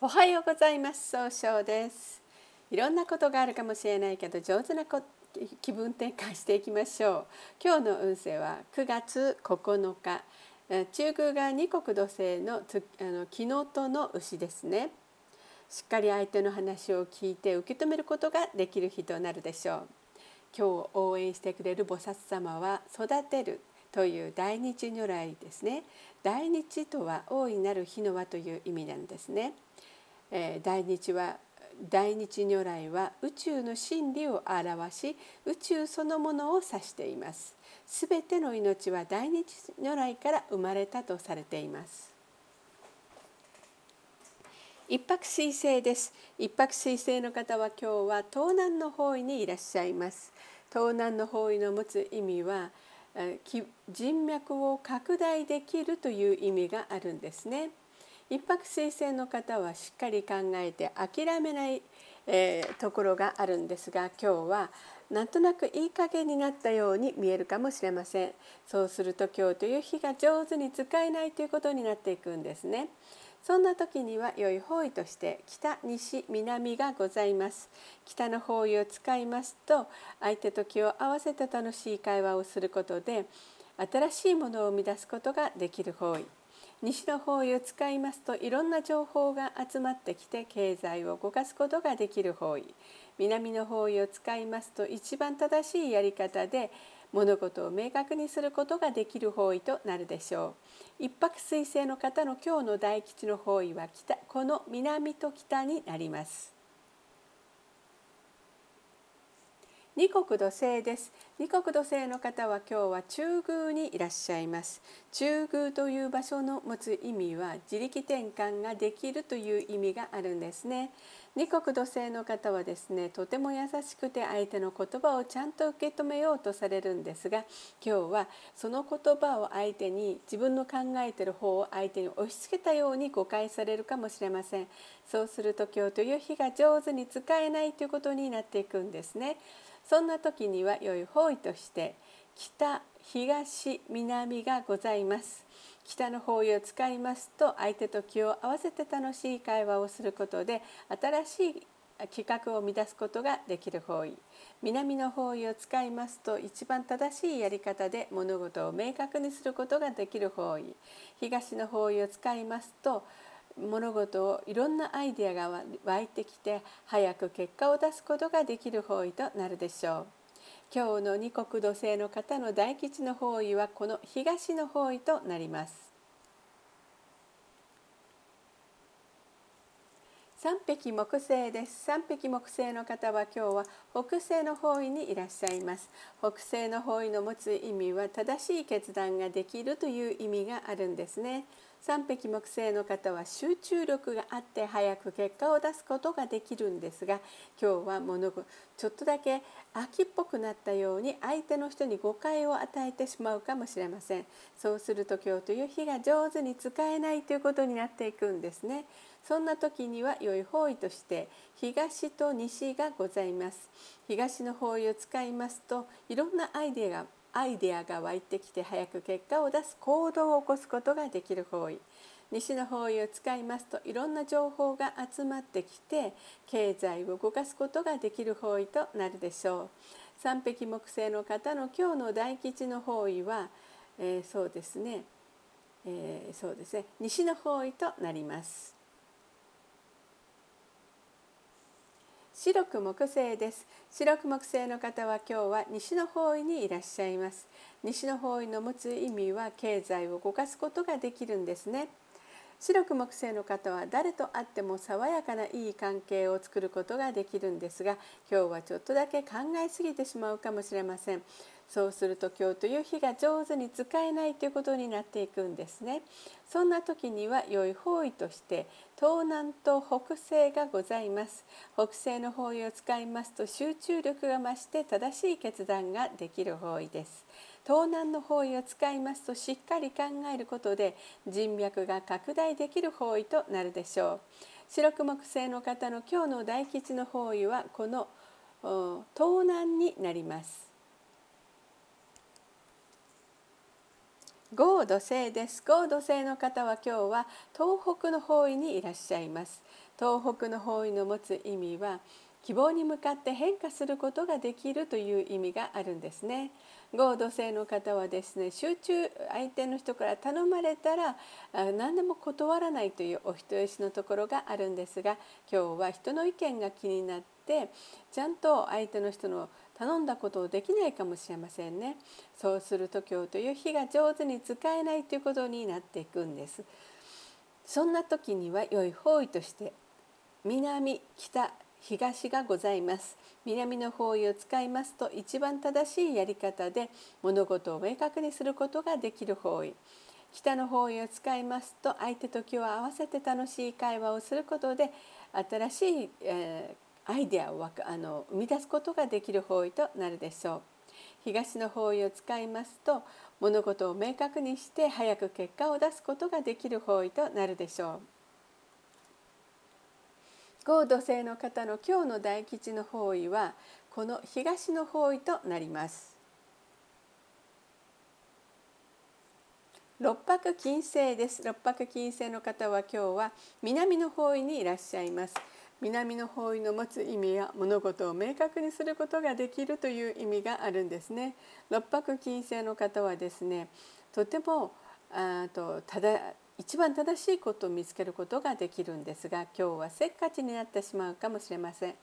おはようございます。総称です。いろんなことがあるかもしれないけど上手なこ気分転換していきましょう。今日の運勢は9月9日。中宮が二国土星のつあの木のとの牛ですね。しっかり相手の話を聞いて受け止めることができる日となるでしょう。今日応援してくれる菩薩様は育てるという大日如来ですね。大日とは大いなる日の輪という意味なんですね。えー、大日は大日如来は宇宙の真理を表し宇宙そのものを指しています。すべての命は大日如来から生まれたとされています。一泊水星です。一泊水星の方は今日は東南の方位にいらっしゃいます。東南の方位の持つ意味は人脈を拡大できるという意味があるんですね。一泊水星の方はしっかり考えて諦めない、えー、ところがあるんですが今日はなんとなくいい加減になったように見えるかもしれません。そうすると今日という日が上手に使えないということになっていくんですね。そんな時には良い方位として北西南がございます。北の方位を使いますと相手と気を合わせて楽しい会話をすることで新しいものを生み出すことができる方位。西の方位を使いますといろんな情報が集まってきて経済を動かすことができる方位。南の方位を使いますと一番正しいやり方で物事を明確にすることができる方位となるでしょう。一泊水星の方の今日の大吉の方位は北この南と北になります。二国土星です。二国土星の方は今日は中宮にいらっしゃいます。中宮という場所の持つ意味は自力転換ができるという意味があるんですね。二国土星の方はですねとても優しくて相手の言葉をちゃんと受け止めようとされるんですが今日はその言葉を相手に自分の考えてる方を相手に押し付けたように誤解されるかもしれません。そうすると今日という日が上手に使えないということになっていくんですね。そんな時には良い方位として北東南がございます。北の方位を使いますと相手と気を合わせて楽しい会話をすることで新しい企画を生み出すことができる方位。南の方位を使いますと一番正しいやり方で物事を明確にすることができる方位。東の方位を使いますと物事をいろんなアイデアが湧いてきて早く結果を出すことができる方位となるでしょう。今日の二国土星の方の大吉の方位はこの東の方位となります。三匹木星です三匹木星の方は今日は北西の方位にいらっしゃいます北西の方位の持つ意味は正しい決断ができるという意味があるんですね三匹木星の方は集中力があって早く結果を出すことができるんですが今日は物ちょっとだけ秋っぽくなったように相手の人に誤解を与えてしまうかもしれません。そうすると今日という日が上手に使えないということになっていくんですね。そんな時には良い方位として東と西がございます。東の方位を使いますといろんなアイデアがアイデアが湧いてきて早く結果を出す行動を起こすことができる方位西の方位を使いますといろんな情報が集まってきて経済を動かすことができる方位となるでしょう。三匹木星の方の今日の大吉の方位は、えー、そうですね、えー、そうですね。西の方位となります。白く木星です。白く木星の方は今日は西の方位にいらっしゃいます。西の方位の持つ意味は経済を動かすことができるんですね。白く木星の方は誰と会っても爽やかないい関係を作ることができるんですが今日はちょっとだけ考えすぎてしまうかもしれません。そうすると今日という日が上手に使えないということになっていくんですね。そんな時には良い方位として東南と北西がございます。北西の方位を使いますと集中力が増して正しい決断ができる方位です。東南の方位を使いますとしっかり考えることで人脈が拡大できる方位となるでしょう。白く木星の方の今日の大吉の方位はこの東南になります。合土星です合土星の方は今日は東北の方位にいらっしゃいます東北の方位の持つ意味は希望に向かって変化することができるという意味があるんですね。合土星の方はですね集中相手の人から頼まれたら何でも断らないというお人よしのところがあるんですが今日は人の意見が気になってちゃんと相手の人の頼んだことをできないかもしれませんね。そうすると今日という日が上手に使えないということになっていくんです。そんな時には良い方位として南北東がございます。南の方位を使いますと一番正しいやり方で物事を明確にすることができる方位。北の方位を使いますと相手と気を合わせて楽しい会話をすることで新しい、えー、アイデアをあの生み出すことができる方位となるでしょう。東の方位を使いますと物事を明確にして早く結果を出すことができる方位となるでしょう。合土星の方の今日の大吉の方位はこの東の方位となります。六白金星です。六白金星の方は今日は南の方位にいらっしゃいます。南の方位の持つ意味や物事を明確にすることができるという意味があるんですね。六白金星の方はですね、とてもあとただ一番正しいことを見つけることができるんですが今日はせっかちになってしまうかもしれません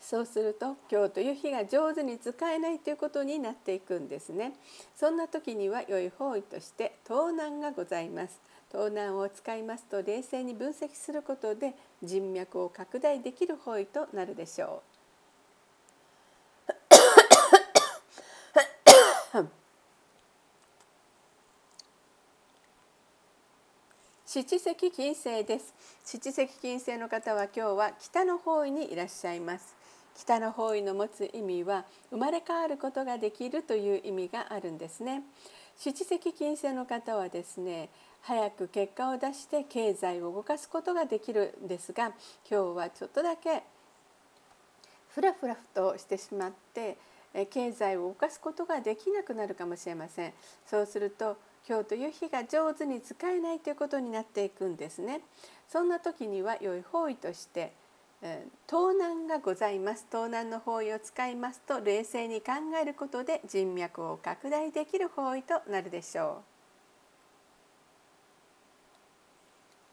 そうすると今日という日が上手に使えないということになっていくんですね。そんな時には良い方位として盗難がございます。盗難を使いますと冷静に分析することで人脈を拡大できる方位となるでしょう。七石金星です。七石金星の方は今日は北の方位にいらっしゃいます。北の方位の持つ意味は生まれ変わることができるという意味があるんですね七石金星の方はですね早く結果を出して経済を動かすことができるんですが今日はちょっとだけふらふらとしてしまって経済を動かすことができなくなるかもしれませんそうすると今日という日が上手に使えないということになっていくんですね。そんな時には良い方位として、盗難がございます。盗難の方位を使いますと冷静に考えることで人脈を拡大できる方位となるでしょう。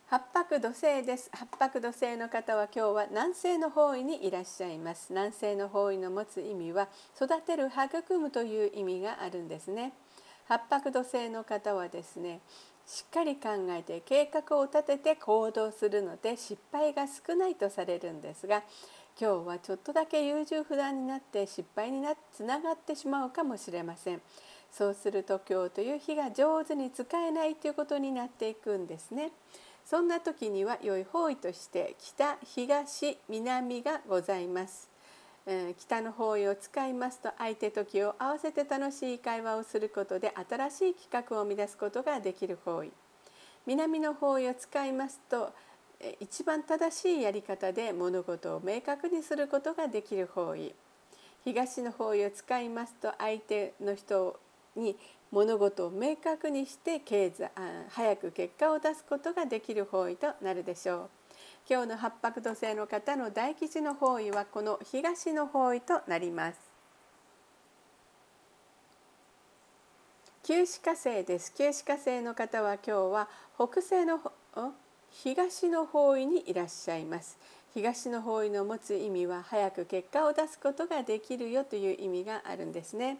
八白土星です。八白土星の方は今日は南西の方位にいらっしゃいます。南西の方位の持つ意味は育てる育むという意味があるんですね。八白土星の方はですねしっかり考えて計画を立てて行動するので失敗が少ないとされるんですが今日はちょっとだけ優柔不断になって失敗になつながってしまうかもしれません。そうすると今日という日が上手に使えないということになっていくんですね。そんな時には良い方位として北東南がございます。北の方位を使いますと相手と気を合わせて楽しい会話をすることで新しい企画を生み出すことができる方位南の方位を使いますと一番正しいやり方で物事を明確にすることができる方位東の方位を使いますと相手の人に物事を明確にして経済早く結果を出すことができる方位となるでしょう。今日の八白土星の方の大吉の方位はこの東の方位となります。九死火星です。九死火星の方は今日は北西の東の方位にいらっしゃいます。東の方位の持つ意味は早く結果を出すことができるよという意味があるんですね。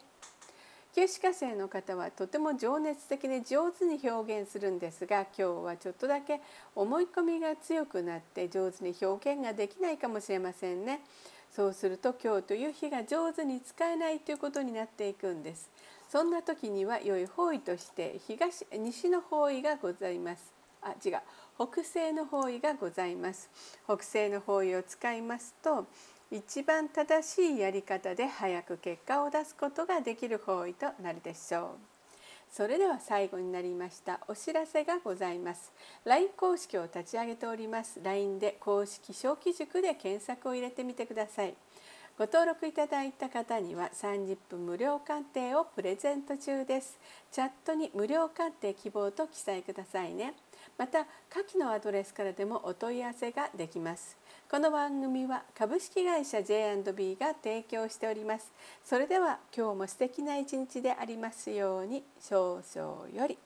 九死火星の方はとても情熱的に上手に表現するんですが今日はちょっとだけ思い込みが強くなって上手に表現ができないかもしれませんね。そうすると今日という日が上手に使えないということになっていくんです。そんな時には良い方位として東西の方位がございます。あ違う北西の方位がございます。北西の方位を使いますと一番正しいやり方で早く結果を出すことができる方位となるでしょう。それでは最後になりましたお知らせがございます。LINE 公式を立ち上げております。LINE で公式小規塾で検索を入れてみてください。ご登録いただいた方には30分無料鑑定をプレゼント中です。チャットに無料鑑定希望と記載くださいね。また下記のアドレスからでもお問い合わせができます。この番組は株式会社 J&B が提供しております。それでは今日も素敵な一日でありますように少々より。